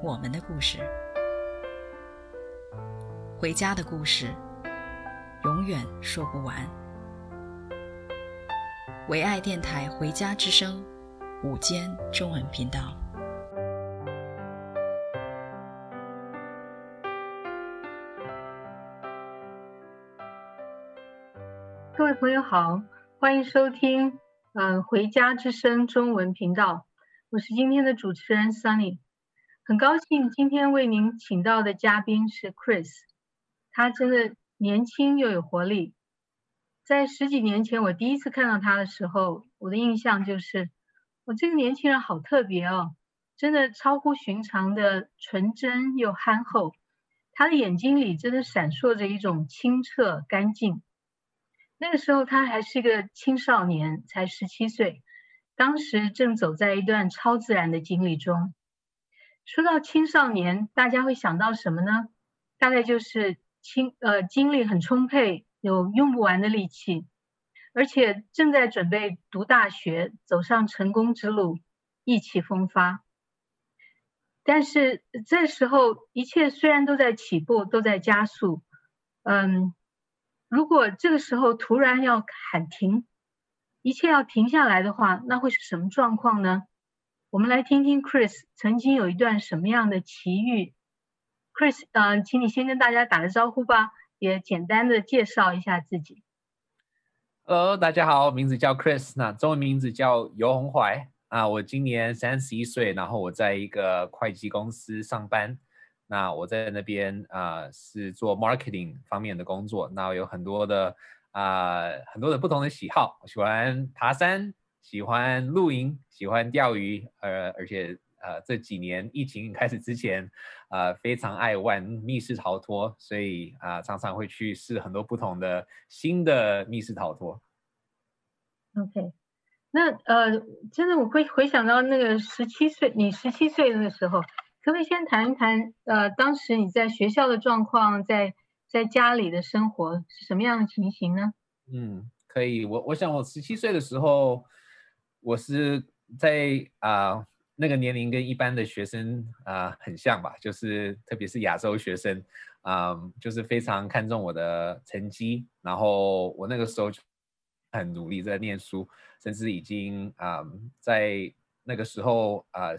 我们的故事，回家的故事，永远说不完。唯爱电台《回家之声》午间中文频道。各位朋友好，欢迎收听。嗯，回家之声中文频道，我是今天的主持人 Sunny，很高兴今天为您请到的嘉宾是 Chris，他真的年轻又有活力。在十几年前我第一次看到他的时候，我的印象就是，我这个年轻人好特别哦，真的超乎寻常的纯真又憨厚，他的眼睛里真的闪烁着一种清澈干净。那个时候他还是一个青少年，才十七岁，当时正走在一段超自然的经历中。说到青少年，大家会想到什么呢？大概就是青呃精力很充沛，有用不完的力气，而且正在准备读大学，走上成功之路，意气风发。但是这时候一切虽然都在起步，都在加速，嗯。如果这个时候突然要喊停，一切要停下来的话，那会是什么状况呢？我们来听听 Chris 曾经有一段什么样的奇遇。Chris，嗯、请你先跟大家打个招呼吧，也简单的介绍一下自己。Hello，大家好，名字叫 Chris，那中文名字叫游宏怀啊，我今年三十一岁，然后我在一个会计公司上班。那我在那边啊、是做 marketing 方面的工作，那有很多的啊、很多的不同的喜好，我喜欢爬山，喜欢露营，喜欢钓鱼，呃而且呃这几年疫情开始之前，呃非常爱玩密室逃脱，所以啊、呃、常常会去试很多不同的新的密室逃脱。OK，那呃真的我会回想到那个十七岁，你十七岁的时候。可不可以先谈一谈，呃，当时你在学校的状况，在在家里的生活是什么样的情形呢？嗯，可以，我我想我十七岁的时候，我是在啊、呃、那个年龄跟一般的学生啊、呃、很像吧，就是特别是亚洲学生啊、呃，就是非常看重我的成绩，然后我那个时候就很努力在念书，甚至已经啊、呃、在那个时候啊。呃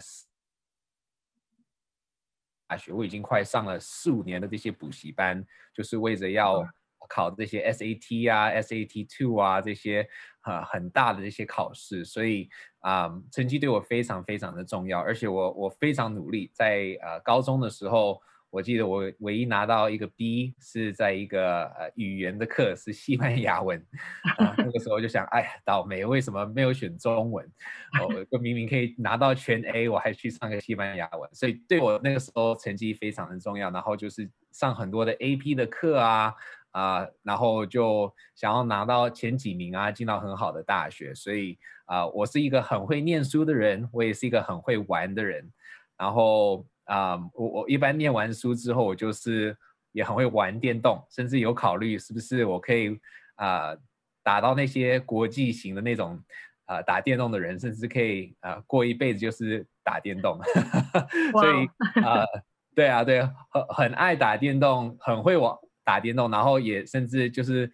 大学我已经快上了四五年的这些补习班，就是为着要考这些 SAT 啊、SAT Two 啊这些啊很大的这些考试，所以啊成绩对我非常非常的重要，而且我我非常努力，在呃高中的时候。我记得我唯一拿到一个 B 是在一个呃语言的课，是西班牙文，啊，那个时候就想，哎呀，倒霉，为什么没有选中文？哦，我明明可以拿到全 A，我还去上个西班牙文，所以对我那个时候成绩非常的重要。然后就是上很多的 AP 的课啊，啊，然后就想要拿到前几名啊，进到很好的大学。所以啊，我是一个很会念书的人，我也是一个很会玩的人，然后。啊、um，我我一般念完书之后，我就是也很会玩电动，甚至有考虑是不是我可以啊、呃、打到那些国际型的那种啊、呃、打电动的人，甚至可以啊、呃、过一辈子就是打电动。所以啊、呃，对啊，对，很很爱打电动，很会玩打电动，然后也甚至就是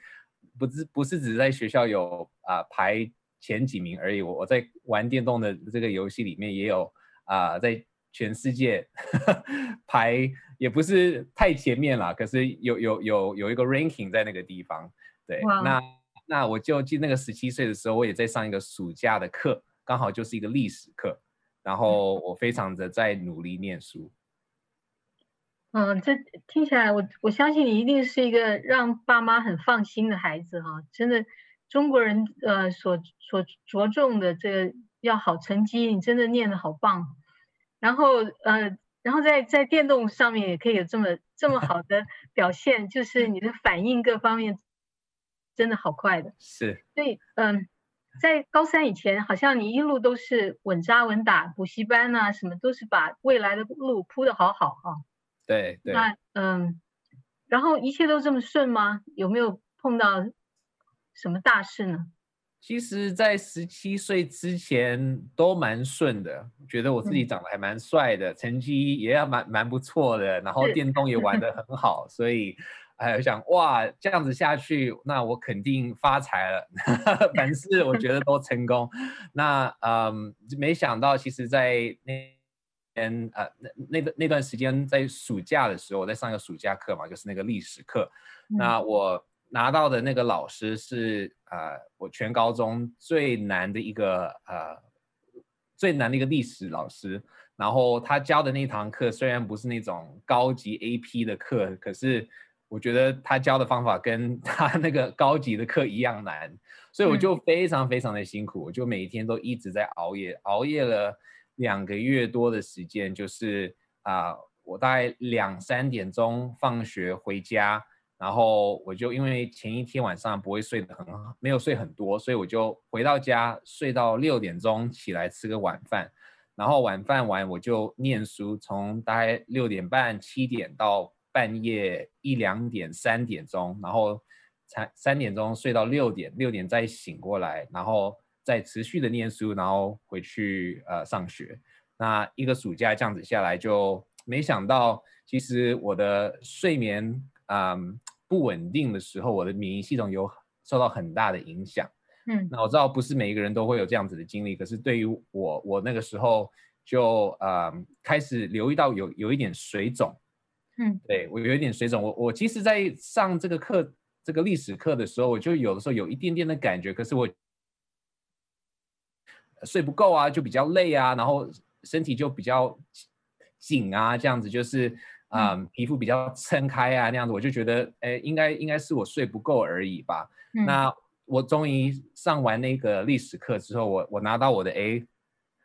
不是不是只在学校有啊、呃、排前几名而已，我我在玩电动的这个游戏里面也有啊、呃、在。全世界 排也不是太前面了，可是有有有有一个 ranking 在那个地方。对那那我就记得那个十七岁的时候，我也在上一个暑假的课，刚好就是一个历史课，然后我非常的在努力念书。嗯，这听起来我我相信你一定是一个让爸妈很放心的孩子哈，真的中国人呃所所着重的这个要好成绩，你真的念的好棒。然后呃，然后在在电动上面也可以有这么这么好的表现，就是你的反应各方面真的好快的。是。所以嗯，在高三以前，好像你一路都是稳扎稳打，补习班啊什么都是把未来的路铺的好好哈。对对。那嗯，然后一切都这么顺吗？有没有碰到什么大事呢？其实，在十七岁之前都蛮顺的，觉得我自己长得还蛮帅的，嗯、成绩也要蛮蛮不错的，然后电动也玩得 很好，所以哎，我想哇，这样子下去，那我肯定发财了，凡事我觉得都成功。那嗯，没想到，其实，在那天呃那那那段时间，在暑假的时候，我在上一个暑假课嘛，就是那个历史课，嗯、那我。拿到的那个老师是呃，我全高中最难的一个呃，最难的一个历史老师。然后他教的那堂课虽然不是那种高级 AP 的课，可是我觉得他教的方法跟他那个高级的课一样难，所以我就非常非常的辛苦，我就每一天都一直在熬夜，熬夜了两个月多的时间，就是啊、我大概两三点钟放学回家。然后我就因为前一天晚上不会睡得很好，没有睡很多，所以我就回到家睡到六点钟起来吃个晚饭，然后晚饭完我就念书，从大概六点半七点到半夜一两点三点钟，然后才三点钟睡到六点，六点再醒过来，然后再持续的念书，然后回去呃上学。那一个暑假这样子下来，就没想到其实我的睡眠。嗯，不稳定的时候，我的免疫系统有受到很大的影响。嗯，那我知道不是每一个人都会有这样子的经历，可是对于我，我那个时候就嗯开始留意到有有一点水肿。嗯，对，我有一点水肿。我我其实，在上这个课，这个历史课的时候，我就有的时候有一点点的感觉，可是我睡不够啊，就比较累啊，然后身体就比较紧啊，这样子就是。啊、嗯，皮肤比较撑开啊，那样子我就觉得，哎，应该应该是我睡不够而已吧。嗯、那我终于上完那个历史课之后，我我拿到我的 A，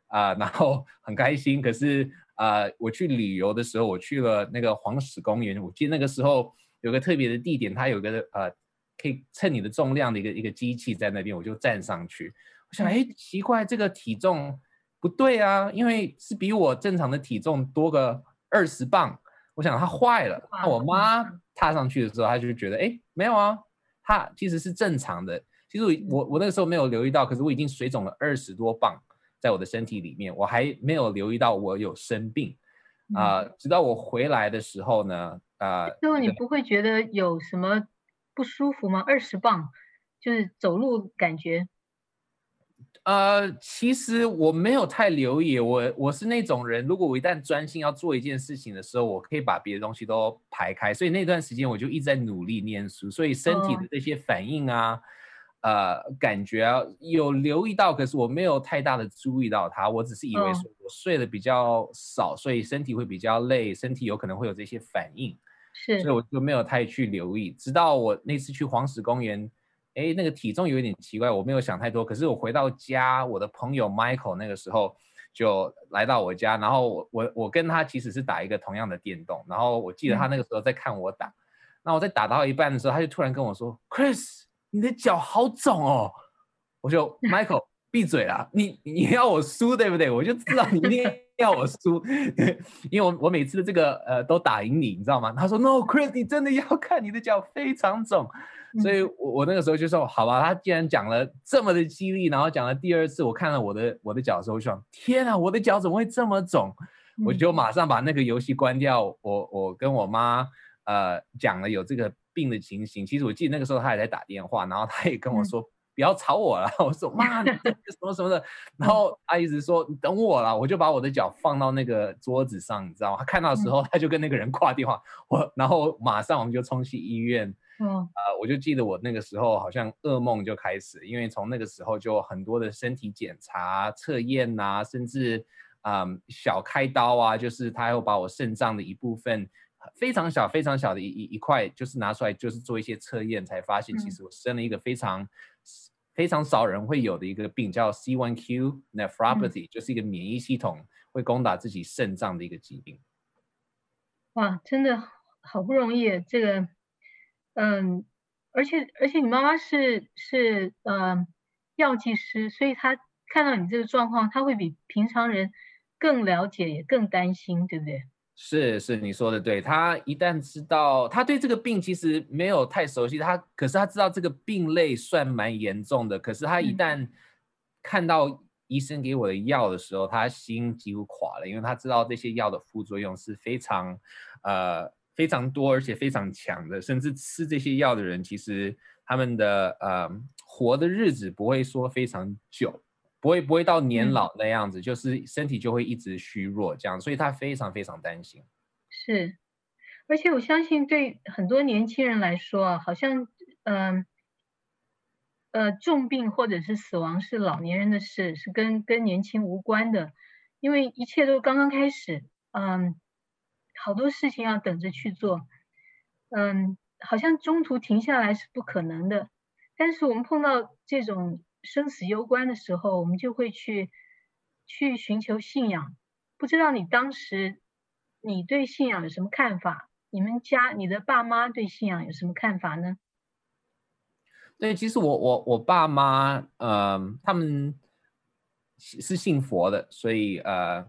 啊、呃，然后很开心。可是啊、呃，我去旅游的时候，我去了那个黄石公园，我记得那个时候有个特别的地点，它有个呃可以称你的重量的一个一个机器在那边，我就站上去，我想，哎，奇怪，这个体重不对啊，因为是比我正常的体重多个二十磅。我想它坏了，那我妈踏上去的时候，她就觉得，哎，没有啊，它其实是正常的。其实我我那个时候没有留意到，可是我已经水肿了二十多磅在我的身体里面，我还没有留意到我有生病啊、呃。直到我回来的时候呢，啊、呃，最后你不会觉得有什么不舒服吗？二十磅就是走路感觉。呃，其实我没有太留意，我我是那种人，如果我一旦专心要做一件事情的时候，我可以把别的东西都排开，所以那段时间我就一直在努力念书，所以身体的这些反应啊，哦、呃，感觉啊，有留意到，可是我没有太大的注意到它，我只是以为说我睡得比较少，所以身体会比较累，身体有可能会有这些反应，是，所以我就没有太去留意，直到我那次去黄石公园。哎，那个体重有一点奇怪，我没有想太多。可是我回到家，我的朋友 Michael 那个时候就来到我家，然后我我我跟他其实是打一个同样的电动，然后我记得他那个时候在看我打。那、嗯、我在打到一半的时候，他就突然跟我说：“Chris，你的脚好肿哦。”我就 Michael 闭嘴啦，你你要我输对不对？我就知道你一定 要我输，因为我我每次的这个呃都打赢你，你知道吗？他说：“No，Chris，你真的要看你的脚非常肿。”所以我，我我那个时候就说，好吧，他既然讲了这么的激励，然后讲了第二次，我看了我的我的脚的时候，我就想，天啊，我的脚怎么会这么肿？我就马上把那个游戏关掉。我我跟我妈呃讲了有这个病的情形。其实我记得那个时候他也在打电话，然后他也跟我说不要吵我了。我说妈，你什么什么的。然后他一直说你等我了。我就把我的脚放到那个桌子上，你知道吗？他看到的时候，他就跟那个人挂电话。我然后马上我们就冲去医院。嗯，呃，我就记得我那个时候好像噩梦就开始，因为从那个时候就很多的身体检查、测验呐，甚至嗯小开刀啊，就是他要把我肾脏的一部分非常小、非常小的一一一块，就是拿出来，就是做一些测验，才发现其实我生了一个非常非常少人会有的一个病，叫 C1Q nephropathy，就是一个免疫系统会攻打自己肾脏的一个疾病。哇，真的好不容易，这个，嗯，而且而且你妈妈是是嗯药剂师，所以她看到你这个状况，她会比平常人更了解，也更担心，对不对？是是，你说的对。他一旦知道，他对这个病其实没有太熟悉，他可是他知道这个病类算蛮严重的。可是他一旦看到医生给我的药的时候，他心几乎垮了，因为他知道这些药的副作用是非常呃非常多，而且非常强的。甚至吃这些药的人，其实他们的呃活的日子不会说非常久。不会不会到年老那样子，嗯，就是身体就会一直虚弱这样，所以他非常非常担心。是，而且我相信对很多年轻人来说啊，好像嗯呃，呃重病或者是死亡是老年人的事，是跟跟年轻无关的，因为一切都刚刚开始，嗯，好多事情要等着去做，嗯，好像中途停下来是不可能的，但是我们碰到这种。生死攸关的时候，我们就会去去寻求信仰。不知道你当时你对信仰有什么看法？你们家你的爸妈对信仰有什么看法呢？对，其实我我我爸妈，嗯、呃，他们是信佛的，所以呃，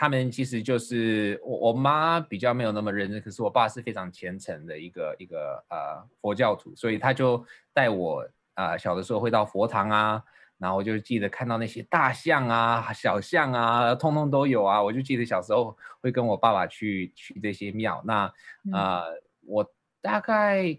他们其实就是我我妈比较没有那么认真，可是我爸是非常虔诚的一个一个呃佛教徒，所以他就带我。啊、呃，小的时候会到佛堂啊，然后我就记得看到那些大象啊、小象啊，通通都有啊。我就记得小时候会跟我爸爸去去这些庙。那啊、呃，我大概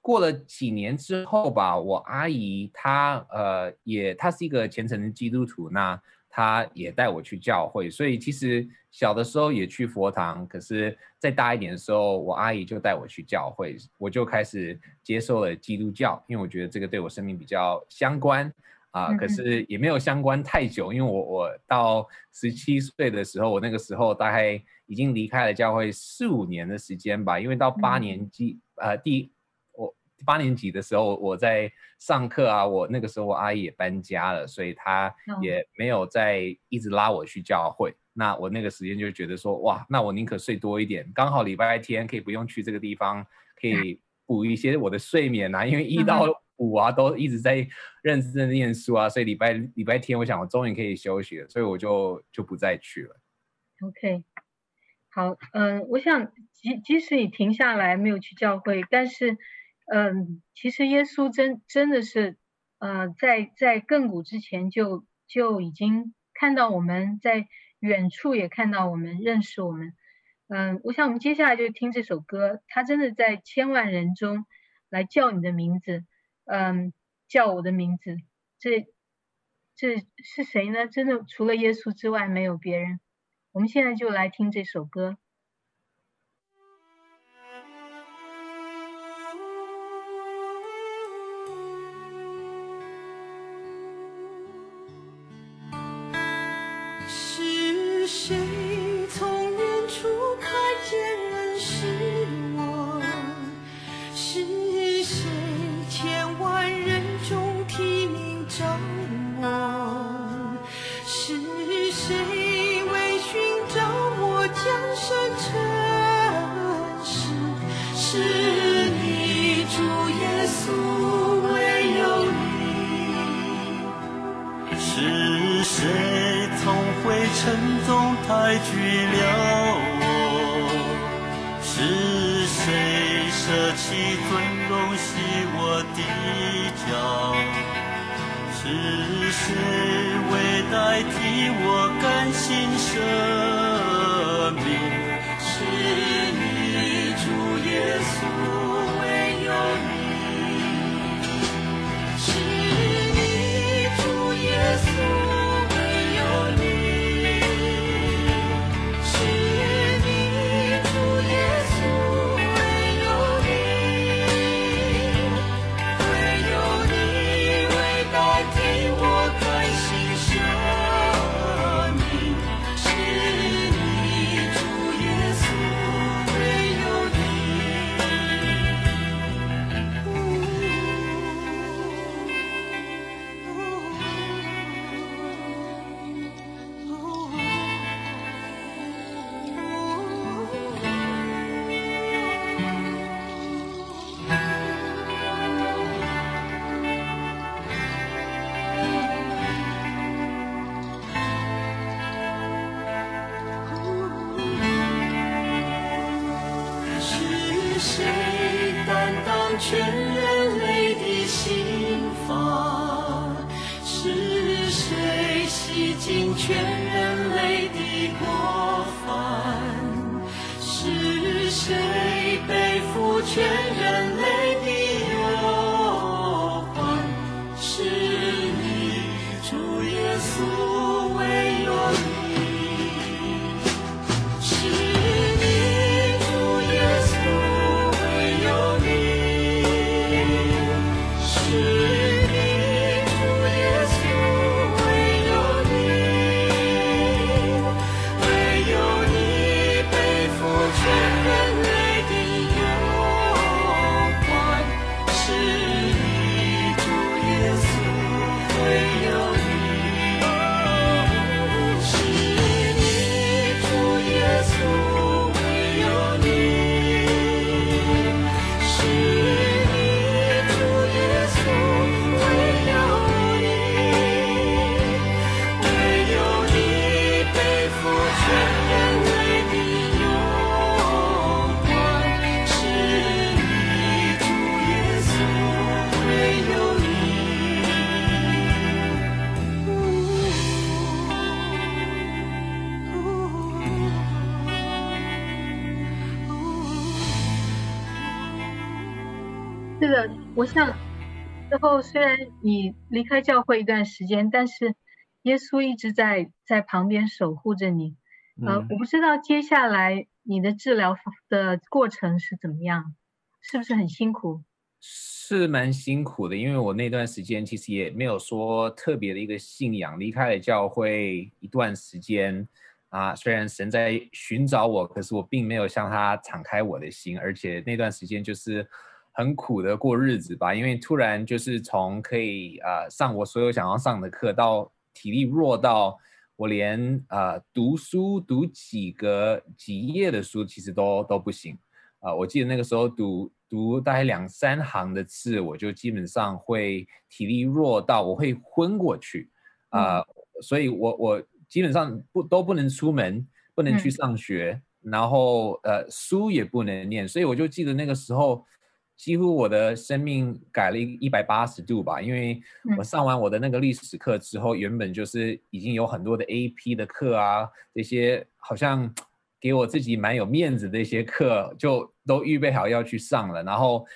过了几年之后吧，我阿姨她呃也她是一个虔诚的基督徒，那。他也带我去教会，所以其实小的时候也去佛堂，可是再大一点的时候，我阿姨就带我去教会，我就开始接受了基督教，因为我觉得这个对我生命比较相关啊、呃。可是也没有相关太久，因为我我到十七岁的时候，我那个时候大概已经离开了教会四五年的时间吧，因为到八年级呃第。八年级的时候，我在上课啊，我那个时候我阿姨也搬家了，所以她也没有再一直拉我去教会。那我那个时间就觉得说，哇，那我宁可睡多一点，刚好礼拜天可以不用去这个地方，可以补一些我的睡眠啊。因为一到五啊都一直在认真的念书啊，所以礼拜礼拜天我想我终于可以休息了，所以我就就不再去了。OK，好，嗯，我想即即使你停下来没有去教会，但是。嗯，其实耶稣真真的是，呃，在在亘古之前就就已经看到我们，在远处也看到我们，认识我们。嗯，我想我们接下来就听这首歌，他真的在千万人中来叫你的名字，嗯，叫我的名字，这这是谁呢？真的除了耶稣之外没有别人。我们现在就来听这首歌。是谁担当全人类的刑罚是谁洗尽全人类的国寒是谁背负全人我想之后虽然你离开教会一段时间，但是耶稣一直在在旁边守护着你。呃，我不知道接下来你的治疗的过程是怎么样，是不是很辛苦？是蛮辛苦的，因为我那段时间其实也没有说特别的一个信仰，离开了教会一段时间啊。虽然神在寻找我，可是我并没有向他敞开我的心，而且那段时间就是。很苦的过日子吧，因为突然就是从可以呃上我所有想要上的课，到体力弱到我连呃读书读几个几页的书其实都都不行啊、呃。我记得那个时候读读大概两三行的字，我就基本上会体力弱到我会昏过去啊、呃嗯。所以我我基本上不都不能出门，不能去上学，嗯、然后呃书也不能念，所以我就记得那个时候。几乎我的生命改了一一百八十度吧，因为我上完我的那个历史课之后，原本就是已经有很多的 AP 的课啊，这些好像给我自己蛮有面子的一些课，就都预备好要去上了。然后，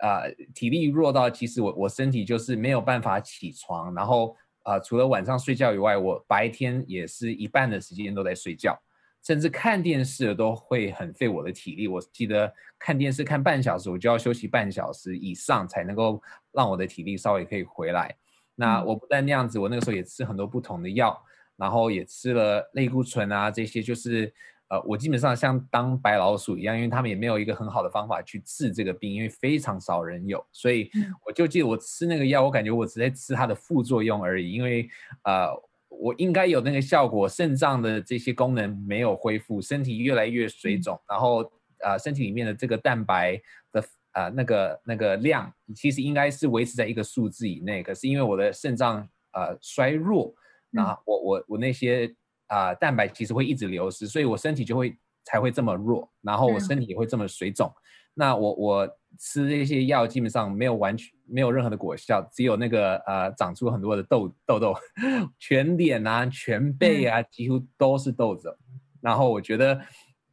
呃，体力弱到其实我我身体就是没有办法起床，然后啊，呃，除了晚上睡觉以外，我白天也是一半的时间都在睡觉。甚至看电视都会很费我的体力。我记得看电视看半小时，我就要休息半小时以上，才能够让我的体力稍微可以回来。那我不但那样子，我那个时候也吃很多不同的药，然后也吃了类固醇啊这些，就是呃，我基本上像当白老鼠一样，因为他们也没有一个很好的方法去治这个病，因为非常少人有，所以我就记得我吃那个药，我感觉我只在吃它的副作用而已，因为呃。我应该有那个效果，肾脏的这些功能没有恢复，身体越来越水肿，然后啊、呃，身体里面的这个蛋白的啊、呃、那个那个量，其实应该是维持在一个数字以内，可是因为我的肾脏呃衰弱，那我我我那些啊、呃、蛋白其实会一直流失，所以我身体就会才会这么弱，然后我身体也会这么水肿。那我我吃这些药基本上没有完全没有任何的果效，只有那个呃长出很多的痘痘痘，全脸啊全背啊几乎都是痘子。然后我觉得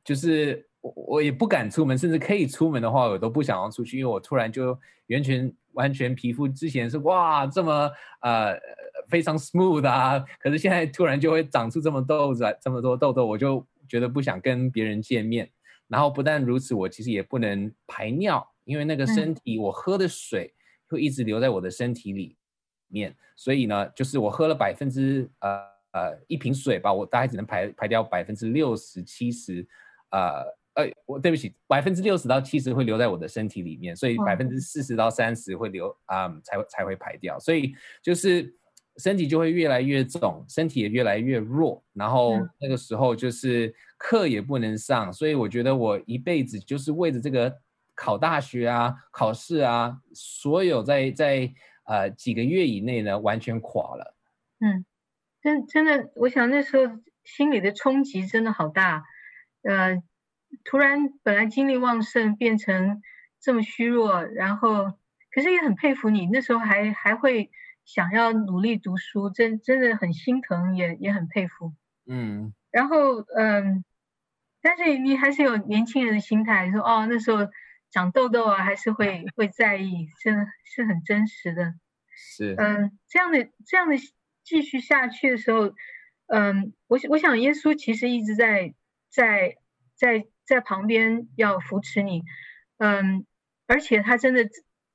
就是我我也不敢出门，甚至可以出门的话我都不想要出去，因为我突然就完全完全皮肤之前是哇这么呃非常 smooth 啊，可是现在突然就会长出这么痘子这么多痘痘，我就觉得不想跟别人见面。然后不但如此，我其实也不能排尿，因为那个身体我喝的水会一直留在我的身体里面，所以呢，就是我喝了百分之呃呃一瓶水吧，我大概只能排排掉百分之六十七十，呃呃，我对不起，百分之六十到七十会留在我的身体里面，所以百分之四十到三十会留啊、嗯、才才会排掉，所以就是身体就会越来越肿，身体也越来越弱，然后那个时候就是。课也不能上，所以我觉得我一辈子就是为着这个考大学啊、考试啊，所有在在呃几个月以内呢，完全垮了。嗯，真真的，我想那时候心里的冲击真的好大。呃，突然本来精力旺盛变成这么虚弱，然后可是也很佩服你，那时候还还会想要努力读书，真真的很心疼，也也很佩服。嗯，然后嗯，但是你还是有年轻人的心态，说哦那时候长痘痘啊，还是会会在意，是是很真实的。是嗯，这样的这样的继续下去的时候，嗯，我我想耶稣其实一直在在在在旁边要扶持你，嗯，而且他真的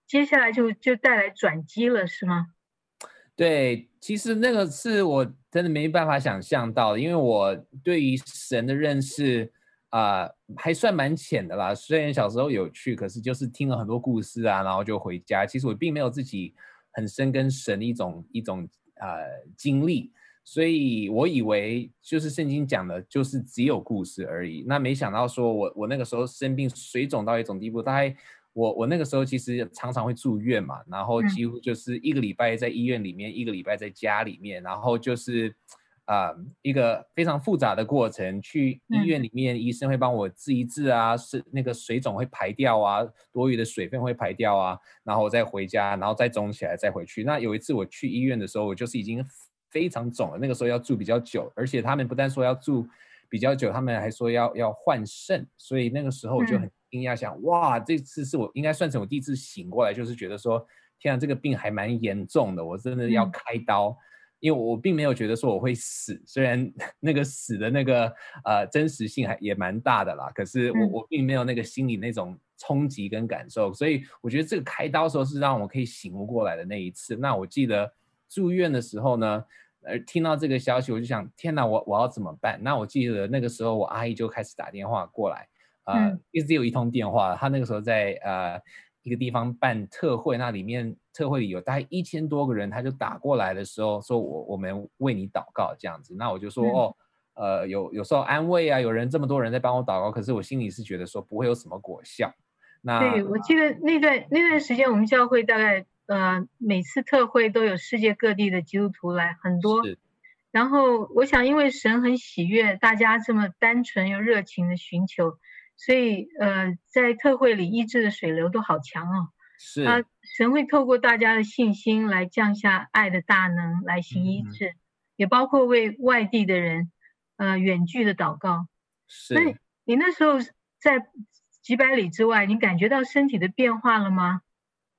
接下来就就带来转机了，是吗？对，其实那个是我真的没办法想象到，因为我对于神的认识啊、还算蛮浅的啦。虽然小时候有去，可是就是听了很多故事啊，然后就回家。其实我并没有自己很深跟神的一种一种呃经历，所以我以为就是圣经讲的，就是只有故事而已。那没想到说我我那个时候生病，水肿到一种地步，大概。我我那个时候其实常常会住院嘛，然后几乎就是一个礼拜在医院里面，一个礼拜在家里面，然后就是，啊，一个非常复杂的过程。去医院里面，医生会帮我治一治啊，是那个水肿会排掉啊，多余的水分会排掉啊，然后我再回家，然后再肿起来再回去。那有一次我去医院的时候，我就是已经非常肿了，那个时候要住比较久，而且他们不但说要住比较久，他们还说要要换肾，所以那个时候我就很。惊讶想，哇，这次是我应该算成我第一次醒过来，就是觉得说，天啊，这个病还蛮严重的，我真的要开刀，嗯、因为我并没有觉得说我会死，虽然 那个死的那个呃真实性还也蛮大的啦，可是我、嗯、我并没有那个心理那种冲击跟感受，所以我觉得这个开刀的时候是让我可以醒悟过来的那一次。那我记得住院的时候呢，呃，听到这个消息，我就想，天哪，我我要怎么办？那我记得那个时候我阿姨就开始打电话过来。呃，一直有一通电话，他那个时候在呃一个地方办特会，那里面特会里有大概一千多个人，他就打过来的时候说，我我们为你祷告这样子，那我就说哦，呃有有时候安慰啊，有人这么多人在帮我祷告，可是我心里是觉得说不会有什么果效。那对，我记得那段那段时间，我们教会大概呃每次特会都有世界各地的基督徒来很多，然后我想因为神很喜悦大家这么单纯又热情的寻求。所以，呃，在特会里医治的水流都好强哦。是啊，神会透过大家的信心来降下爱的大能来行医治，嗯、也包括为外地的人，呃，远距的祷告。是。那你那时候在几百里之外，你感觉到身体的变化了吗？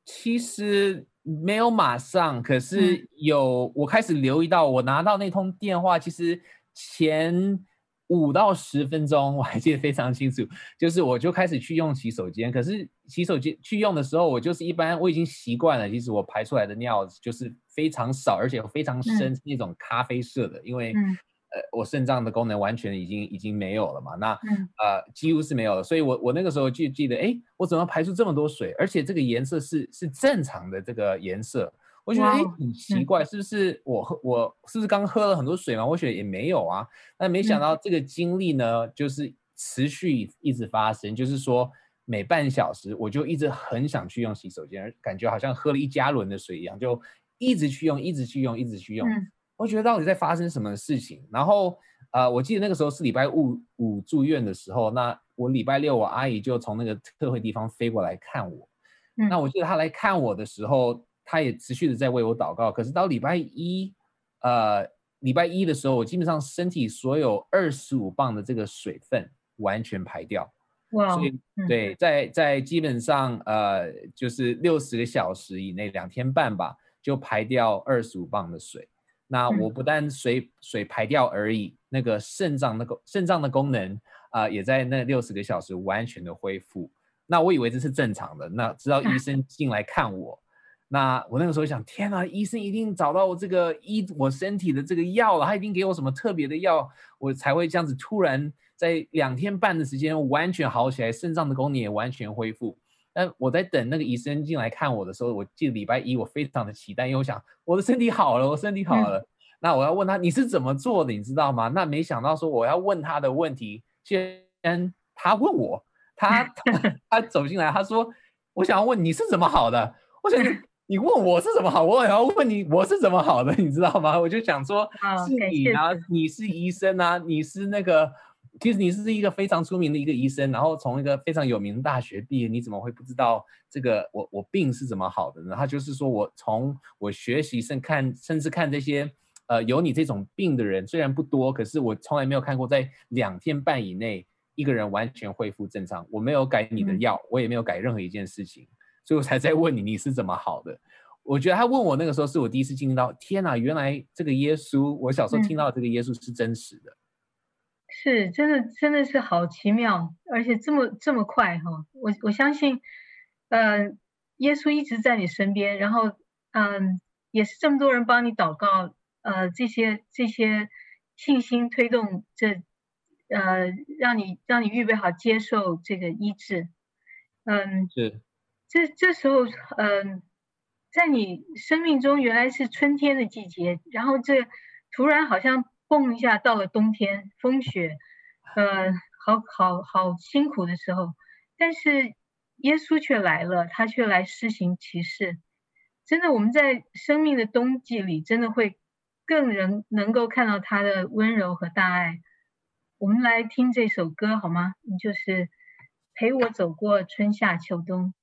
其实没有马上，可是有，嗯、我开始留意到，我拿到那通电话，其实前。五到十分钟，我还记得非常清楚。就是我就开始去用洗手间，可是洗手间去用的时候，我就是一般我已经习惯了。其实我排出来的尿就是非常少，而且非常深，那种咖啡色的。因为呃，我肾脏的功能完全已经已经没有了嘛，那呃几乎是没有了。所以我我那个时候就记得，哎，我怎么排出这么多水？而且这个颜色是是正常的这个颜色。我觉得哎，很奇怪，是不是我喝我是不是刚喝了很多水嘛？我觉得也没有啊。但没想到这个经历呢，就是持续一直发生，就是说每半小时我就一直很想去用洗手间，感觉好像喝了一加仑的水一样，就一直去用，一直去用，一直去用。我觉得到底在发生什么事情？然后呃，我记得那个时候是礼拜五五住院的时候，那我礼拜六我阿姨就从那个特会地方飞过来看我。那我记得她来看我的时候。他也持续的在为我祷告，可是到礼拜一，呃，礼拜一的时候，我基本上身体所有二十五磅的这个水分完全排掉，哇，所以对，在在基本上呃，就是六十个小时以内，两天半吧，就排掉二十五磅的水。那我不但水水排掉而已，那个肾脏那个肾脏的功能啊，呃，也在那六十个小时完全的恢复。那我以为这是正常的，那直到医生进来看我。那我那个时候想，天啊，医生一定找到我这个医我身体的这个药了，他一定给我什么特别的药，我才会这样子突然在两天半的时间完全好起来，肾脏的功能也完全恢复。但我在等那个医生进来看我的时候，我记得礼拜一我非常的期待，因为我想我的身体好了，我身体好了。嗯、那我要问他你是怎么做的，你知道吗？那没想到说我要问他的问题，先他问我，他他，他走进来，他说我想要问你是怎么好的，我想。你问我是怎么好，我也要问你我是怎么好的，你知道吗？我就想说，是你啊，你是医生啊，你是那个其实你是一个非常出名的一个医生，然后从一个非常有名的大学毕业，你怎么会不知道这个我我病是怎么好的呢？他就是说我从我学习甚看甚至看这些呃有你这种病的人虽然不多，可是我从来没有看过在两天半以内一个人完全恢复正常。我没有改你的药，我也没有改任何一件事情，所以我才在问你你是怎么好的。我觉得他问我那个时候是我第一次经历到，天哪，原来这个耶稣，我小时候听到这个耶稣是真实的，是真的，真的是好奇妙，而且这么这么快哈！我我相信，呃，耶稣一直在你身边，然后嗯、呃，也是这么多人帮你祷告，呃，这些这些信心推动这，呃，让你让你预备好接受这个医治，嗯，是，这这时候嗯。在你生命中原来是春天的季节，然后这突然好像蹦一下到了冬天，风雪，呃，好好好辛苦的时候，但是耶稣却来了，他却来施行奇事。真的，我们在生命的冬季里，真的会更能能够看到他的温柔和大爱。我们来听这首歌好吗？就是陪我走过春夏秋冬。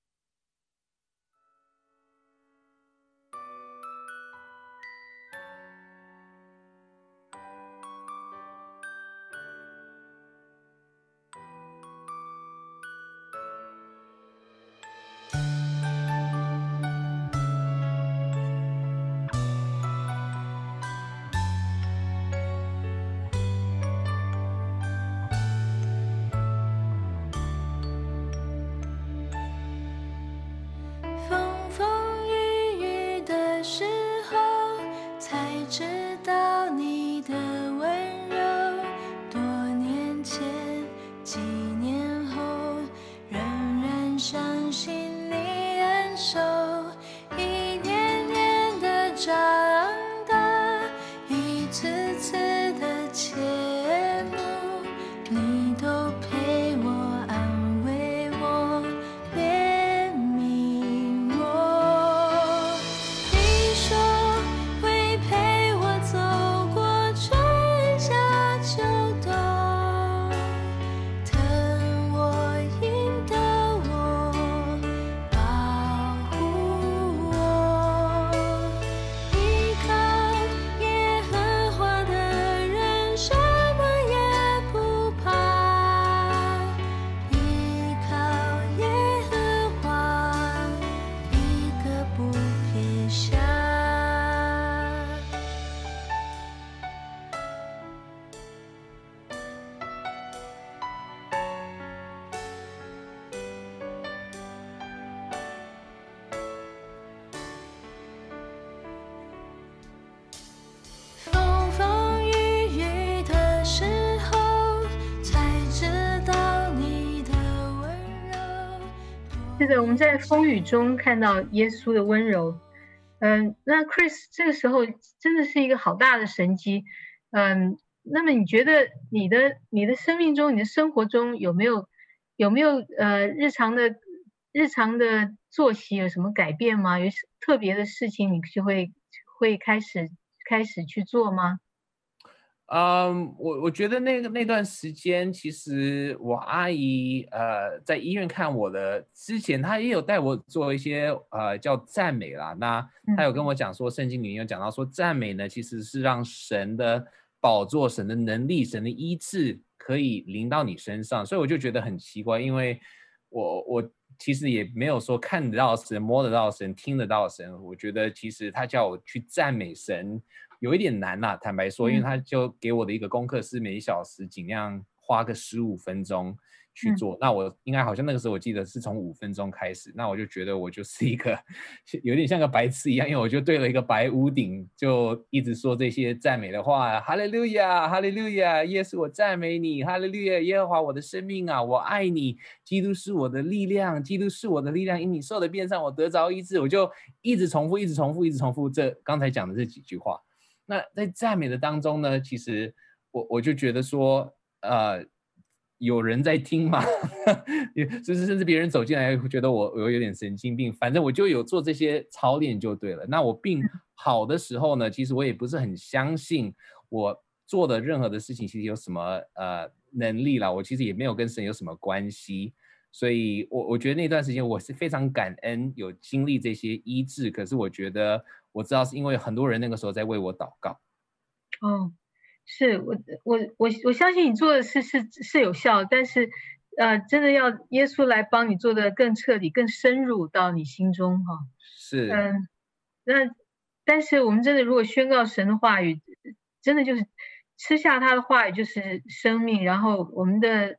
在风雨中看到耶稣的温柔。嗯，那 Chris 这个时候真的是一个好大的神迹。嗯，那么你觉得你的你的生命中、你的生活中有没有有没有呃日常的日常的作息有什么改变吗？有特别的事情你就会会开始开始去做吗？嗯，我我觉得那个那段时间，其实我阿姨呃在医院看我的之前，她也有带我做一些呃叫赞美啦。那她有跟我讲说，圣经里面有讲到说，赞美呢其实是让神的宝座、神的能力、神的医治可以临到你身上。所以我就觉得很奇怪，因为我我其实也没有说看得到神、摸得到神、听得到神。我觉得其实他叫我去赞美神。有一点难呐、啊，坦白说，因为他就给我的一个功课是每小时尽量花个十五分钟去做。嗯、那我应该好像那个时候我记得是从五分钟开始，那我就觉得我就是一个 有点像个白痴一样，因为我就对了一个白屋顶，就一直说这些赞美的话，哈利路亚，哈利路亚，耶稣我赞美你，哈利路亚，耶和华我的生命啊，我爱你，基督是我的力量，基督是我的力量，因你受的鞭伤我得着医治，我就一直重复，一直重复，一直重复这刚才讲的这几句话。那在赞美的当中呢，其实我我就觉得说，呃，有人在听嘛，就是甚至别人走进来会觉得我我有点神经病，反正我就有做这些操练就对了。那我病好的时候呢，其实我也不是很相信我做的任何的事情，其实有什么呃能力啦，我其实也没有跟神有什么关系。所以我我觉得那段时间我是非常感恩有经历这些医治。可是我觉得我知道是因为很多人那个时候在为我祷告。哦，是我我我我相信你做的事是是有效，但是呃，真的要耶稣来帮你做的更彻底、更深入到你心中哈。是，嗯，那但是我们真的如果宣告神的话语，真的就是吃下他的话语就是生命，然后我们的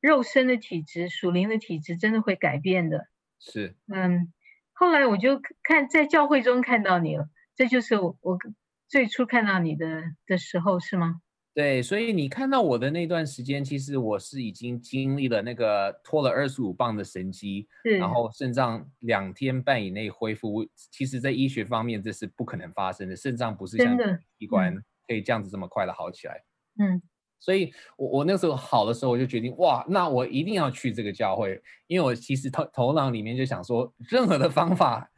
肉身的体质、属灵的体质真的会改变的。是，嗯，后来我就看在教会中看到你了，这就是我我最初看到你的的时候，是吗？对，所以你看到我的那段时间，其实我是已经经历了那个拖了二十五磅的神迹，然后肾脏两天半以内恢复。其实，在医学方面，这是不可能发生的，肾脏不是像器官可以这样子这么快的好起来。嗯，所以我我那时候好的时候，我就决定，哇，那我一定要去这个教会，因为我其实头头脑里面就想说，任何的方法，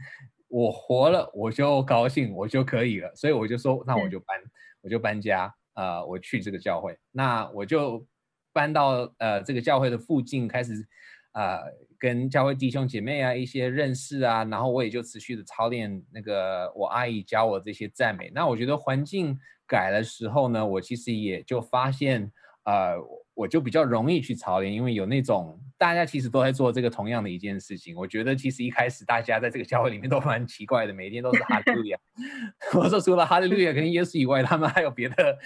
我活了我就高兴，我就可以了，所以我就说，那我就搬，我就搬家。呃，我去这个教会，那我就搬到呃这个教会的附近，开始呃跟教会弟兄姐妹啊一些认识啊，然后我也就持续的操练那个我阿姨教我这些赞美。那我觉得环境改的时候呢，我其实也就发现呃。我就比较容易去操练，因为有那种大家其实都在做这个同样的一件事情。我觉得其实一开始大家在这个教会里面都蛮奇怪的，每天都是哈利路亚。我说除了哈利路亚跟耶稣以外，他们还有别的、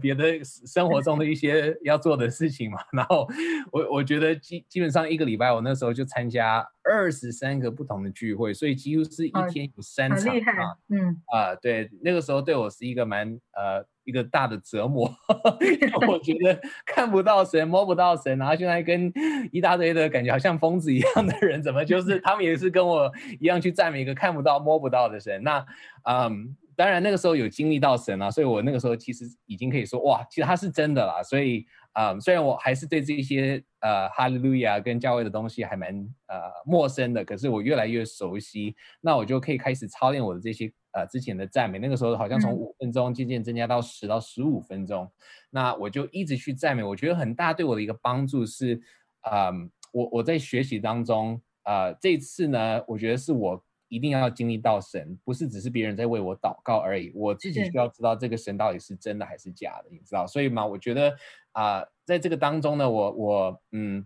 别的生活中的一些要做的事情嘛。然后我我觉得基基本上一个礼拜，我那时候就参加二十三个不同的聚会，所以几乎是一天有三场啊。嗯啊，对，那个时候对我是一个蛮呃。一个大的折磨，我觉得看不到神，摸不到神，然后现在跟一大堆的感觉好像疯子一样的人，怎么就是他们也是跟我一样去赞美一个看不到、摸不到的神？那，嗯，当然那个时候有经历到神啊，所以我那个时候其实已经可以说，哇，其实他是真的啦。所以，嗯，虽然我还是对这些呃哈利路亚跟教会的东西还蛮呃陌生的，可是我越来越熟悉，那我就可以开始操练我的这些。呃，之前的赞美，那个时候好像从五分钟渐渐增加到十到十五分钟，嗯，那我就一直去赞美。我觉得很大对我的一个帮助是，呃，我我在学习当中，呃，这次呢，我觉得是我一定要经历到神，不是只是别人在为我祷告而已，我自己需要知道这个神到底是真的还是假的，你知道？所以嘛，我觉得啊，呃，在这个当中呢，我我嗯，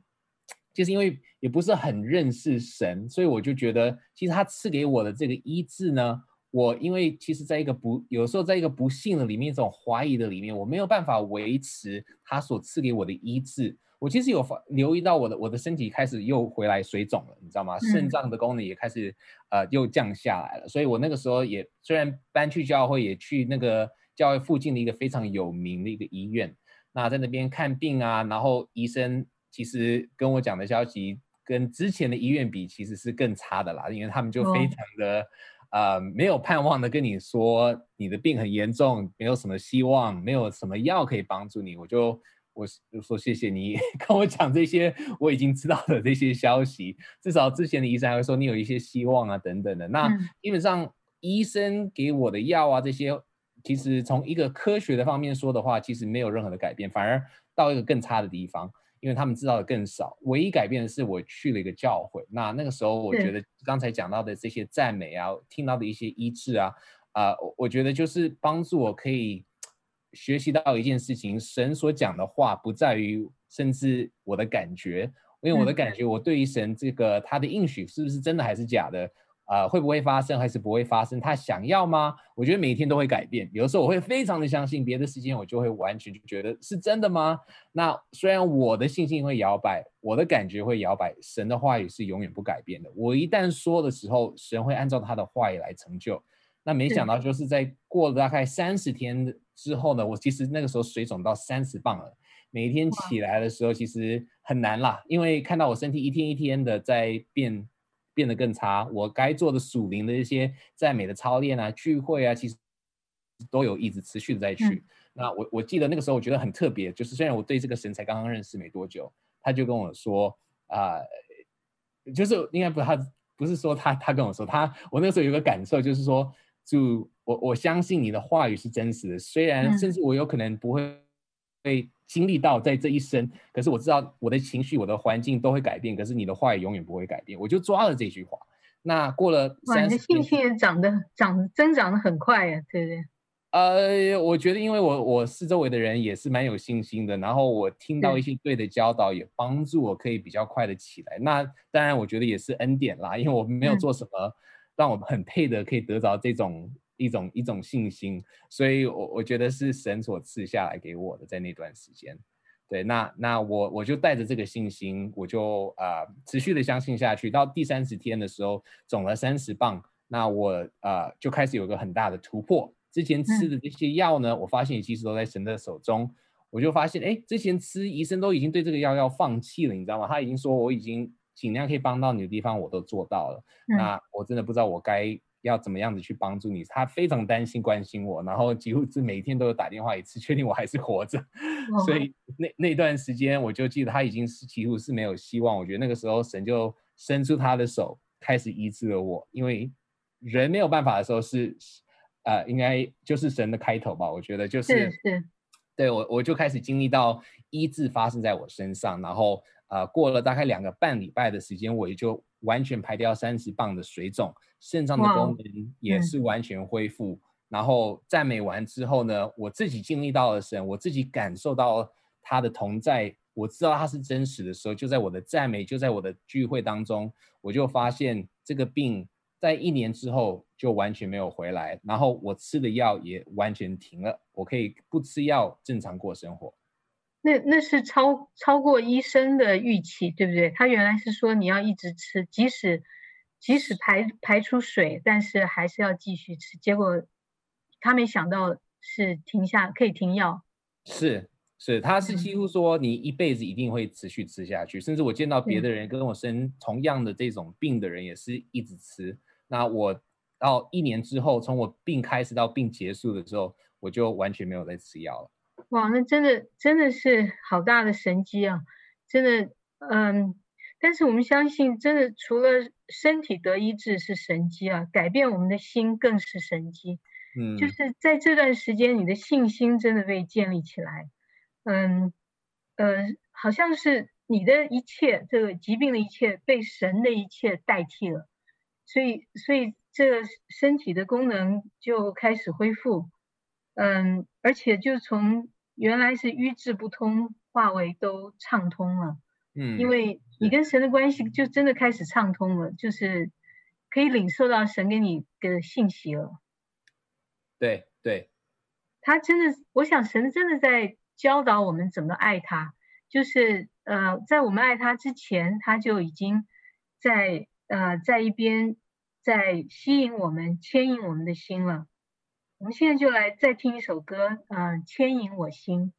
就是因为也不是很认识神，所以我就觉得，其实他赐给我的这个医治呢。我因为其实在一个不，有时候在一个不幸的里面，这种怀疑的里面，我没有办法维持他所赐给我的医治。我其实有发留意到我的我的身体开始又回来水肿了，你知道吗？肾脏的功能也开始呃又降下来了。所以我那个时候也虽然搬去教会，也去那个教会附近的一个非常有名的一个医院，那在那边看病啊，然后医生其实跟我讲的消息跟之前的医院比，其实是更差的啦，因为他们就非常的。呃，没有盼望的跟你说你的病很严重，没有什么希望，没有什么药可以帮助你，我就我就说谢谢你 跟我讲这些我已经知道的这些消息，至少之前的医生还会说你有一些希望啊等等的。那基本上医生给我的药啊这些，其实从一个科学的方面说的话，其实没有任何的改变，反而到一个更差的地方。因为他们知道的更少，唯一改变的是我去了一个教会。那那个时候，我觉得刚才讲到的这些赞美啊，听到的一些医治啊，啊、呃，我觉得就是帮助我可以学习到一件事情：神所讲的话不在于甚至我的感觉，因为我的感觉，我对于神这个他的应许是不是真的还是假的？啊、呃，会不会发生还是不会发生？他想要吗？我觉得每一天都会改变。有的时候我会非常的相信，别的时间我就会完全就觉得是真的吗？那虽然我的信心会摇摆，我的感觉会摇摆，神的话语是永远不改变的。我一旦说的时候，神会按照他的话语来成就。那没想到就是在过了大概三十天之后呢，我其实那个时候水肿到三十磅了。每一天起来的时候其实很难啦，因为看到我身体一天一天的在变。变得更差，我该做的属灵的一些赞美的操练啊、聚会啊，其实都有一直持续的在去。嗯、那我我记得那个时候，我觉得很特别，就是虽然我对这个神才刚刚认识没多久，他就跟我说啊、呃，就是应该不他不是说他他跟我说他，我那个时候有个感受，就是说主，我我相信你的话语是真实的，虽然甚至我有可能不会被经历到在这一生，可是我知道我的情绪、我的环境都会改变，可是你的话语永远不会改变。我就抓了这句话。那过了三十，你的信心也长得长增长的很快呀，对不对？呃，我觉得因为我我四周围的人也是蛮有信心的，然后我听到一些对的教导，也帮助我可以比较快的起来。那当然，我觉得也是恩典啦，因为我没有做什么让我很配的可以得着这种一种一种信心，所以我我觉得是神所赐下来给我的，在那段时间。对，那那我我就带着这个信心，我就啊、呃、持续的相信下去，到第三十天的时候肿了三十磅，那我啊、呃、就开始有个很大的突破。之前吃的这些药呢，我发现其实都在神的手中。我就发现，哎，之前吃医生都已经对这个药要放弃了，你知道吗？他已经说我已经尽量可以帮到你的地方我都做到了。那我真的不知道我该要怎么样子去帮助你。他非常担心关心我，然后几乎是每天都有打电话一次，确定我还是活着。所以那那段时间我就记得他已经是几乎是没有希望。我觉得那个时候神就伸出他的手开始医治了我，因为人没有办法的时候是。呃，应该就是神的开头吧？我觉得就是对我我就开始经历到医治发生在我身上，然后呃，过了大概两个半礼拜的时间，我也就完全排掉三十磅的水肿，肾脏的功能也是完全恢复。嗯、然后赞美完之后呢，我自己经历到了神，我自己感受到他的同在，我知道他是真实的时候，就在我的赞美，就在我的聚会当中，我就发现这个病。在一年之后就完全没有回来，然后我吃的药也完全停了，我可以不吃药正常过生活。那那是超超过医生的预期，对不对？他原来是说你要一直吃，即使即使排排出水，但是还是要继续吃。结果他没想到是停下可以停药。是是，他是几乎说你一辈子一定会持续吃下去，嗯、甚至我见到别的人跟我生同样的这种病的人也是一直吃。那我到一年之后，从我病开始到病结束的时候，我就完全没有再吃药了。哇，那真的真的是好大的神机啊！真的，嗯，但是我们相信，真的除了身体得医治是神机啊，改变我们的心更是神机。嗯，就是在这段时间，你的信心真的被建立起来。嗯，呃，好像是你的一切，这个疾病的一切被神的一切代替了。所以，所以这身体的功能就开始恢复，嗯，而且就从原来是瘀滞不通，化为都畅通了，嗯，因为你跟神的关系就真的开始畅通了，就是可以领受到神给你的信息了。对对，他真的，我想神真的在教导我们怎么爱他，就是呃，在我们爱他之前，他就已经在。呃，在一边，在吸引我们、牵引我们的心了。我们现在就来再听一首歌，嗯、牵引我心。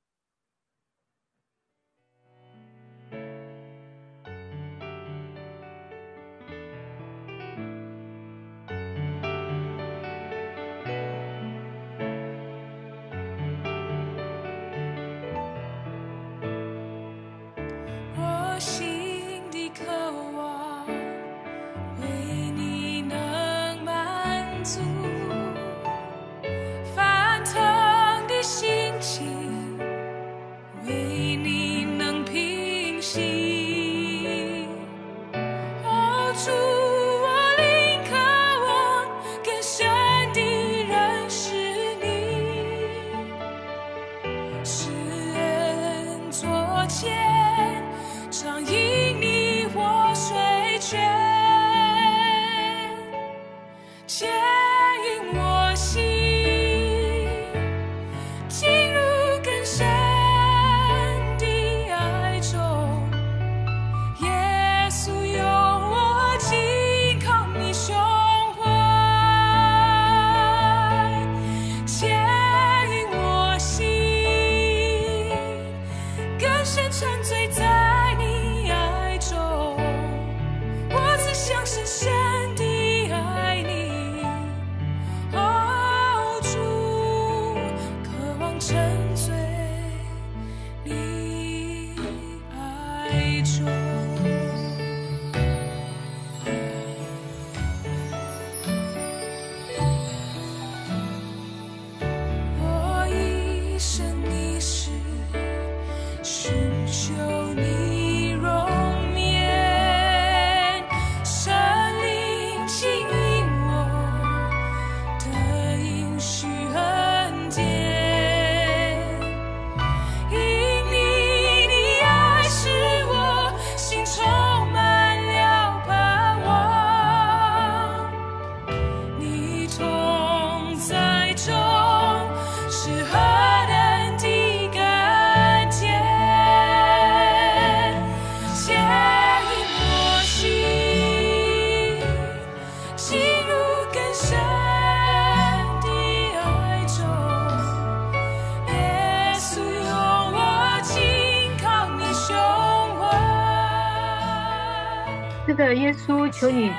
求你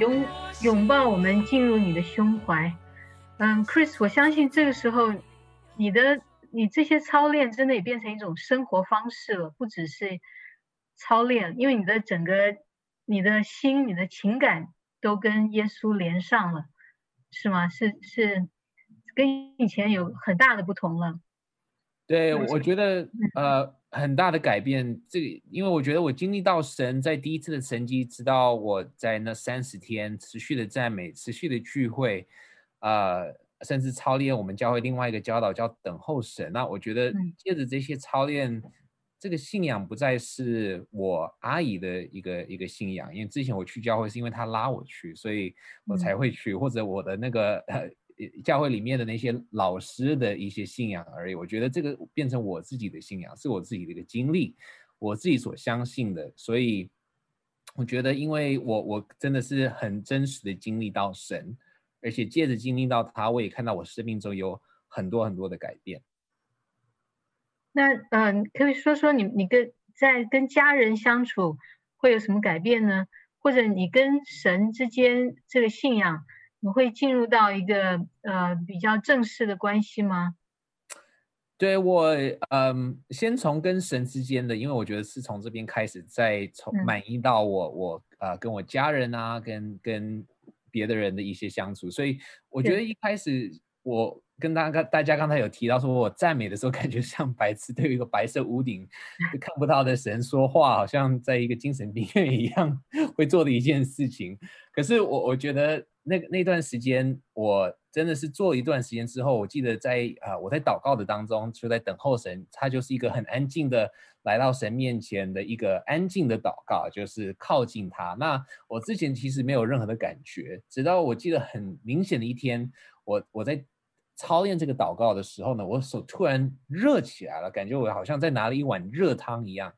拥拥抱我们，进入你的胸怀。嗯，Chris，我相信这个时候，你的你这些操练真的也变成一种生活方式了，不只是操练，因为你的整个你的心、你的情感都跟耶稣连上了，是吗？是是，跟以前有很大的不同了。对，我觉得呃。很大的改变，这个因为我觉得我经历到神在第一次的神迹，直到我在那三十天持续的赞美、持续的聚会，呃，甚至操练我们教会另外一个教导叫等候神。那我觉得借着这些操练，这个信仰不再是我阿姨的一个一个信仰，因为之前我去教会是因为她拉我去，所以我才会去，或者我的那个。教会里面的那些老师的一些信仰而已，我觉得这个变成我自己的信仰，是我自己的一个经历，我自己所相信的。所以我觉得，因为我我真的是很真实的经历到神，而且借着经历到他，我也看到我生命中有很多很多的改变。那嗯，可以说说你你跟在跟家人相处会有什么改变呢？或者你跟神之间这个信仰？你会进入到一个呃比较正式的关系吗？对我，嗯，先从跟神之间的，因为我觉得是从这边开始，再从满意到我、嗯、我呃跟我家人啊，跟跟别的人的一些相处，所以我觉得一开始我跟大家大家刚才有提到说，我赞美的时候感觉像白痴对一个白色屋顶就 看不到的神说话，好像在一个精神病院一样 会做的一件事情。可是我我觉得。那那段时间，我真的是做一段时间之后，我记得在啊、呃，我在祷告的当中，就在等候神，他就是一个很安静的来到神面前的一个安静的祷告，就是靠近他。那我之前其实没有任何的感觉，直到我记得很明显的一天，我我在操练这个祷告的时候呢，我手突然热起来了，感觉我好像在拿了一碗热汤一样。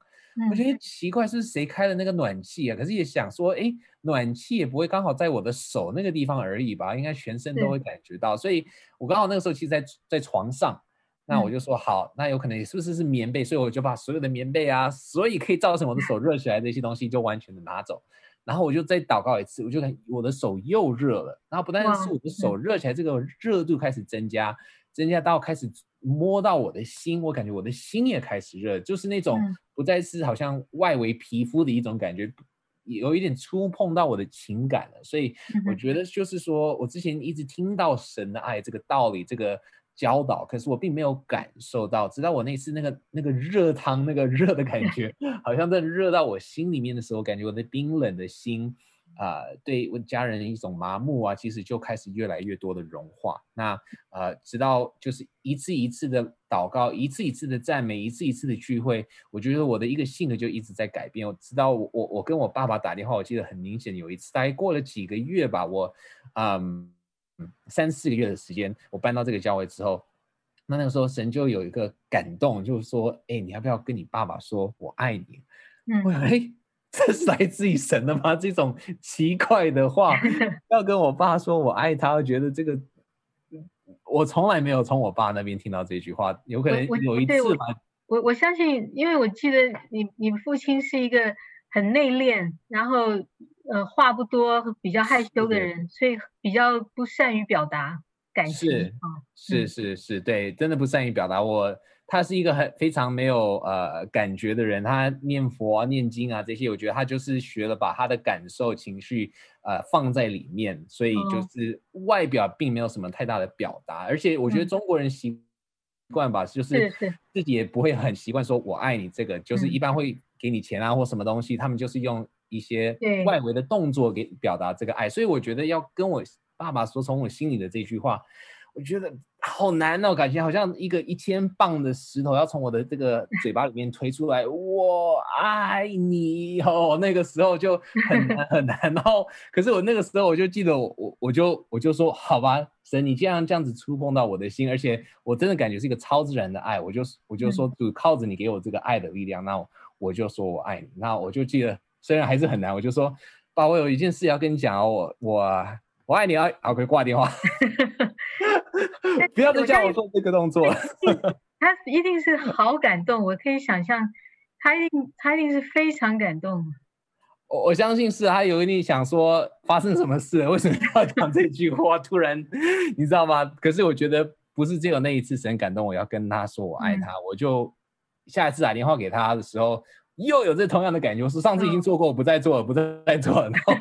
我觉得奇怪，是谁开了那个暖气啊？可是也想说，哎，暖气也不会刚好在我的手那个地方而已吧？应该全身都会感觉到。所以我刚好那个时候其实在在床上，那我就说好，那有可能是不是是棉被？所以我就把所有的棉被啊，所以可以造成我的手热起来的一些东西就完全的拿走。然后我就再祷告一次，我就看我的手又热了。然后不但是我的手热起来，这个热度开始增加，增加到开始。摸到我的心，我感觉我的心也开始热，就是那种不再是好像外围皮肤的一种感觉，有一点触碰到我的情感了。所以我觉得就是说，我之前一直听到神的爱这个道理，这个教导，可是我并没有感受到，直到我那次那个那个热汤那个热的感觉，好像在热到我心里面的时候，感觉我的冰冷的心。啊、呃，对我家人一种麻木啊，其实就开始越来越多的融化。那呃，直到就是一次一次的祷告，一次一次的赞美，一次一次的聚会，我觉得我的一个性格就一直在改变。我知道我我我跟我爸爸打电话，我记得很明显，有一次大概过了几个月吧，我嗯三四个月的时间，我搬到这个教会之后，那那个时候神就有一个感动，就是说，哎，你要不要跟你爸爸说我爱你？嗯，我说哎。这是来自于神的吗？这种奇怪的话 要跟我爸说我爱他，我觉得这个我从来没有从我爸那边听到这句话。有可能有一次吧。我我，我相信，因为我记得你你父亲是一个很内敛，然后呃话不多，比较害羞的人，所以比较不善于表达感情。是是是是，对，真的不善于表达我。他是一个很非常没有呃感觉的人，他念佛啊、念经啊这些，我觉得他就是学了把他的感受、情绪呃放在里面，所以就是外表并没有什么太大的表达。而且我觉得中国人习惯吧，就是自己也不会很习惯说“我爱你”这个，就是一般会给你钱啊或什么东西，他们就是用一些外围的动作给表达这个爱，所以我觉得要跟我爸爸说从我心里的这句话，我觉得。好难哦，感觉好像一个一千磅的石头要从我的这个 嘴巴里面推出来。我爱你哦，那个时候就很难很难。然后，可是我那个时候我就记得我我我就我就说好吧，神，你既然这样子触碰到我的心，而且我真的感觉是一个超自然的爱，我就我就说就靠着你给我这个爱的力量，那，我就说我爱你。那我就记得虽然还是很难，我就说爸，我有一件事要跟你讲哦，我我我爱你啊，好，可以挂电话。不要再叫我做这个动作。他一定是好感动，我可以想象，他一定他一定是非常感动。我我相信是，他有一定想说发生什么事，为什么要讲这句话？突然，你知道吗？可是我觉得不是只有那一次神感动，我要跟他说我爱他，嗯、我就下一次打电话给他的时候，又有这同样的感觉。我说上次已经做过，不再做了，不再做了。然后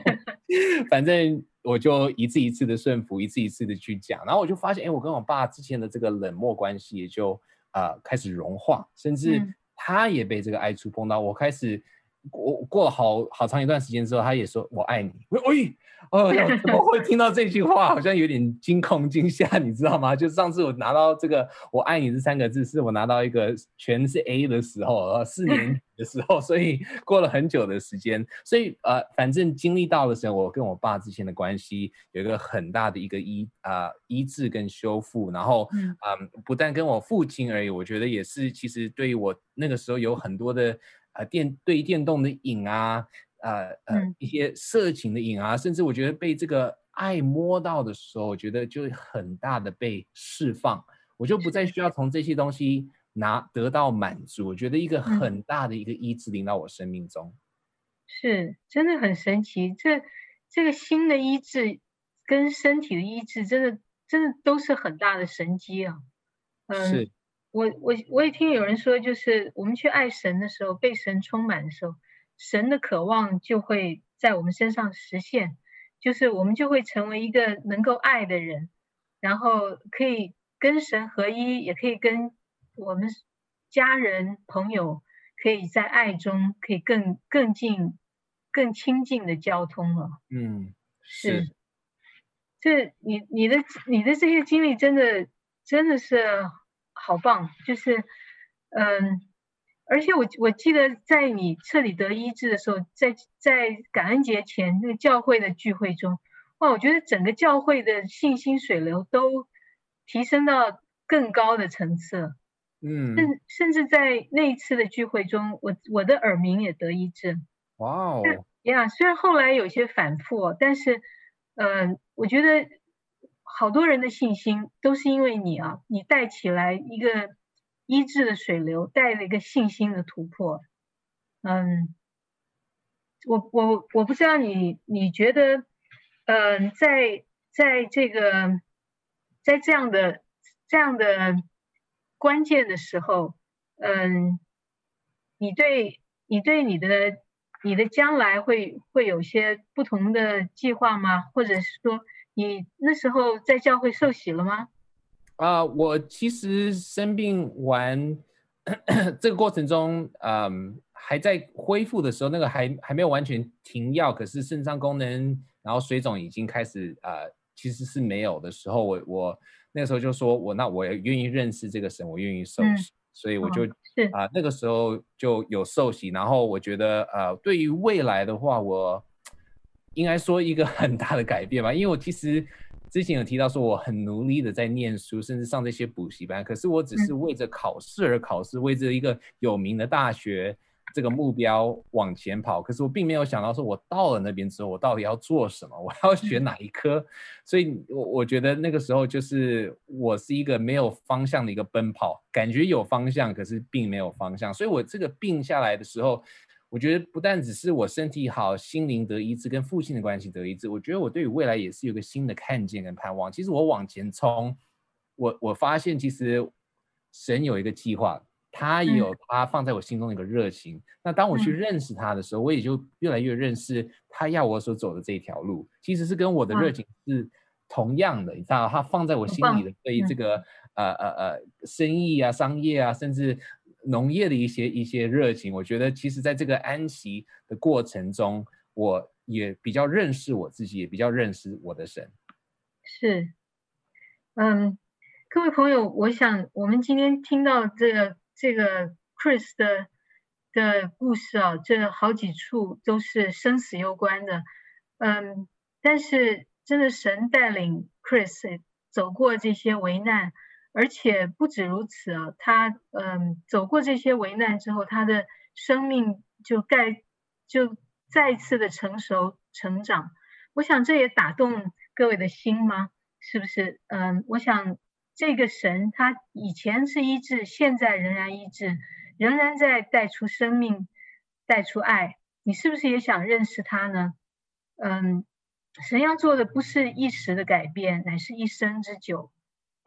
反正。我就一次一次的顺服，一次一次的去讲，然后我就发现，哎，我跟我爸之前的这个冷漠关系也就啊、呃、开始融化，甚至他也被这个爱触碰到。我开始，我过了好好长一段时间之后，他也说我爱你。喂。哦，怎么会听到这句话？好像有点惊恐惊吓，你知道吗？就上次我拿到这个“我爱你”这三个字，是我拿到一个全是 A 的时候，呃，四年级的时候，所以过了很久的时间。所以呃，反正经历到的时候，我跟我爸之间的关系有一个很大的一个医啊、呃、医治跟修复。然后嗯、呃，不但跟我父亲而已，我觉得也是，其实对于我那个时候有很多的呃电对电动的瘾啊。呃呃，一些色情的瘾啊，甚至我觉得被这个爱摸到的时候，我觉得就很大的被释放，我就不再需要从这些东西拿得到满足。我觉得一个很大的一个医治临到我生命中，是真的很神奇。这这个心的医治跟身体的医治，真的真的都是很大的神机啊。嗯，是我我我也听有人说，就是我们去爱神的时候，被神充满的时候。神的渴望就会在我们身上实现，就是我们就会成为一个能够爱的人，然后可以跟神合一，也可以跟我们家人朋友可以在爱中可以更更近、更亲近的交通了。嗯，是，是这你你的你的这些经历真的真的是好棒，就是嗯。而且我我记得在你彻底得医治的时候，在在感恩节前那个教会的聚会中，哇，我觉得整个教会的信心水流都提升到更高的层次。嗯，甚甚至在那一次的聚会中，我我的耳鸣也得医治。哇哦，呀，虽然后来有些反复，但是，嗯、呃，我觉得好多人的信心都是因为你啊，你带起来一个。医治的水流带了一个信心的突破，嗯，我我我不知道你你觉得，嗯，在在这个在这样的这样的关键的时候，嗯，你对你对你的你的将来会会有些不同的计划吗？或者是说，你那时候在教会受洗了吗？啊、呃，我其实生病完 这个过程中，嗯，还在恢复的时候，那个还还没有完全停药，可是肾脏功能，然后水肿已经开始，呃，其实是没有的时候，我我那个时候就说我那我也愿意认识这个神，我愿意受洗，嗯、所以我就啊、哦呃、那个时候就有受洗，然后我觉得呃，对于未来的话，我应该说一个很大的改变吧，因为我其实。之前有提到说我很努力的在念书，甚至上这些补习班，可是我只是为着考试而考试，为着一个有名的大学这个目标往前跑。可是我并没有想到说，我到了那边之后，我到底要做什么？我要选哪一科？所以，我我觉得那个时候就是我是一个没有方向的一个奔跑，感觉有方向，可是并没有方向。所以我这个病下来的时候。我觉得不但只是我身体好，心灵得一致，跟父亲的关系得一致。我觉得我对于未来也是有个新的看见跟盼望。其实我往前冲，我我发现其实神有一个计划，他也有他放在我心中的一个热情。嗯、那当我去认识他的时候，我也就越来越认识他要我所走的这一条路，其实是跟我的热情是同样的。你知道，他放在我心里的对于这个。呃呃呃生意啊、商业啊，甚至农业的一些一些热情。我觉得，其实在这个安息的过程中，我也比较认识我自己，也比较认识我的神。是，嗯，各位朋友，我想我们今天听到这个这个 Chris 的的故事啊，这好几处都是生死攸关的，嗯，但是真的神带领 Chris 走过这些危难，而且不止如此啊，他嗯走过这些危难之后，他的生命就盖就再次的成熟成长。我想这也打动各位的心吗？是不是？嗯，我想这个神他以前是医治，现在仍然医治。仍然在带出生命，带出爱，你是不是也想认识他呢？嗯，神要做的不是一时的改变，乃是一生之久，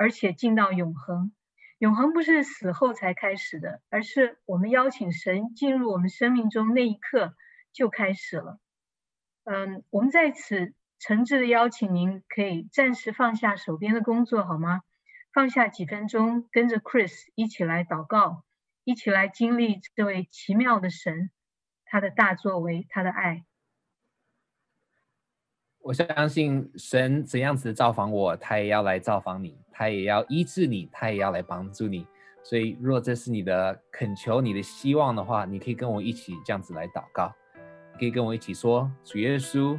而且进到永恒。永恒不是死后才开始的，而是我们邀请神进入我们生命中那一刻就开始了。嗯，我们在此诚挚的邀请您，可以暂时放下手边的工作，好吗？放下几分钟，跟着 Chris 一起来祷告。一起来经历这位奇妙的神，他的大作为，他的爱。我相信神怎样子造访我，他也要来造访你，他也要医治你，他也要来帮助你。所以，若这是你的恳求、你的希望的话，你可以跟我一起这样子来祷告，可以跟我一起说：主耶稣，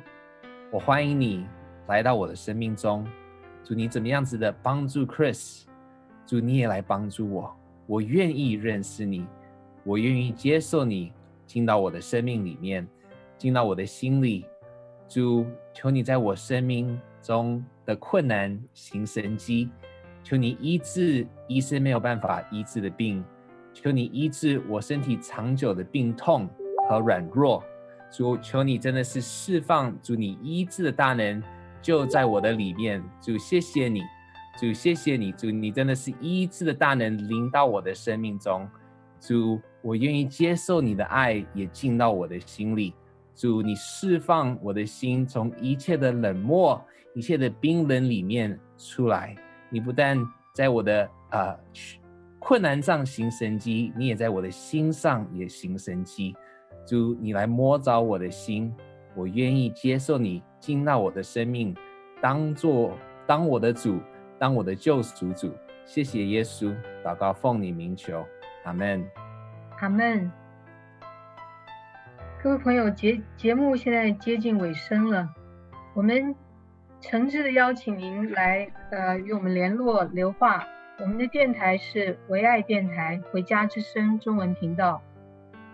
我欢迎你来到我的生命中。主，你怎么样子的帮助 Chris？主，你也来帮助我。我愿意认识你，我愿意接受你进到我的生命里面，进到我的心里。主，求你在我生命中的困难行神迹，求你医治医生没有办法医治的病，求你医治我身体长久的病痛和软弱。主，求你真的是释放主你医治的大能就在我的里面。主，谢谢你。主，谢谢你，主，你真的是医治的大能临到我的生命中。主，我愿意接受你的爱，也进到我的心里。主，你释放我的心，从一切的冷漠、一切的冰冷里面出来。你不但在我的呃困难上行神迹，你也在我的心上也行神迹。主，你来摸着我的心，我愿意接受你进到我的生命，当做当我的主。当我的救赎主，谢谢耶稣，祷告奉你名求，阿门，阿门。各位朋友，节节目现在接近尾声了，我们诚挚的邀请您来，呃，与我们联络留话。我们的电台是唯爱电台，回家之声中文频道，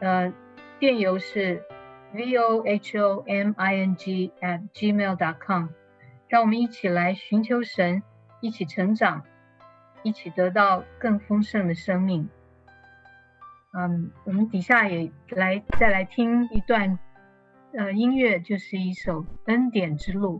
呃，电邮是 v o h o m i n g at gmail dot com，让我们一起来寻求神。一起成长，一起得到更丰盛的生命。嗯，我们底下也来再来听一段，呃，音乐就是一首《恩典之路》。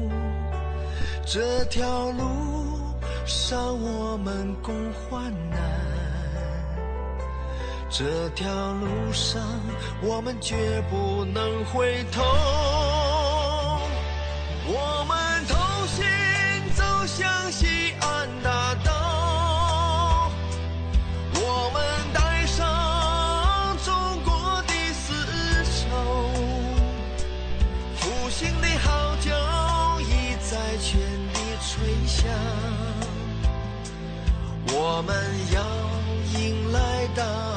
这条路上，我们共患难；这条路上，我们绝不能回头。我们要迎来大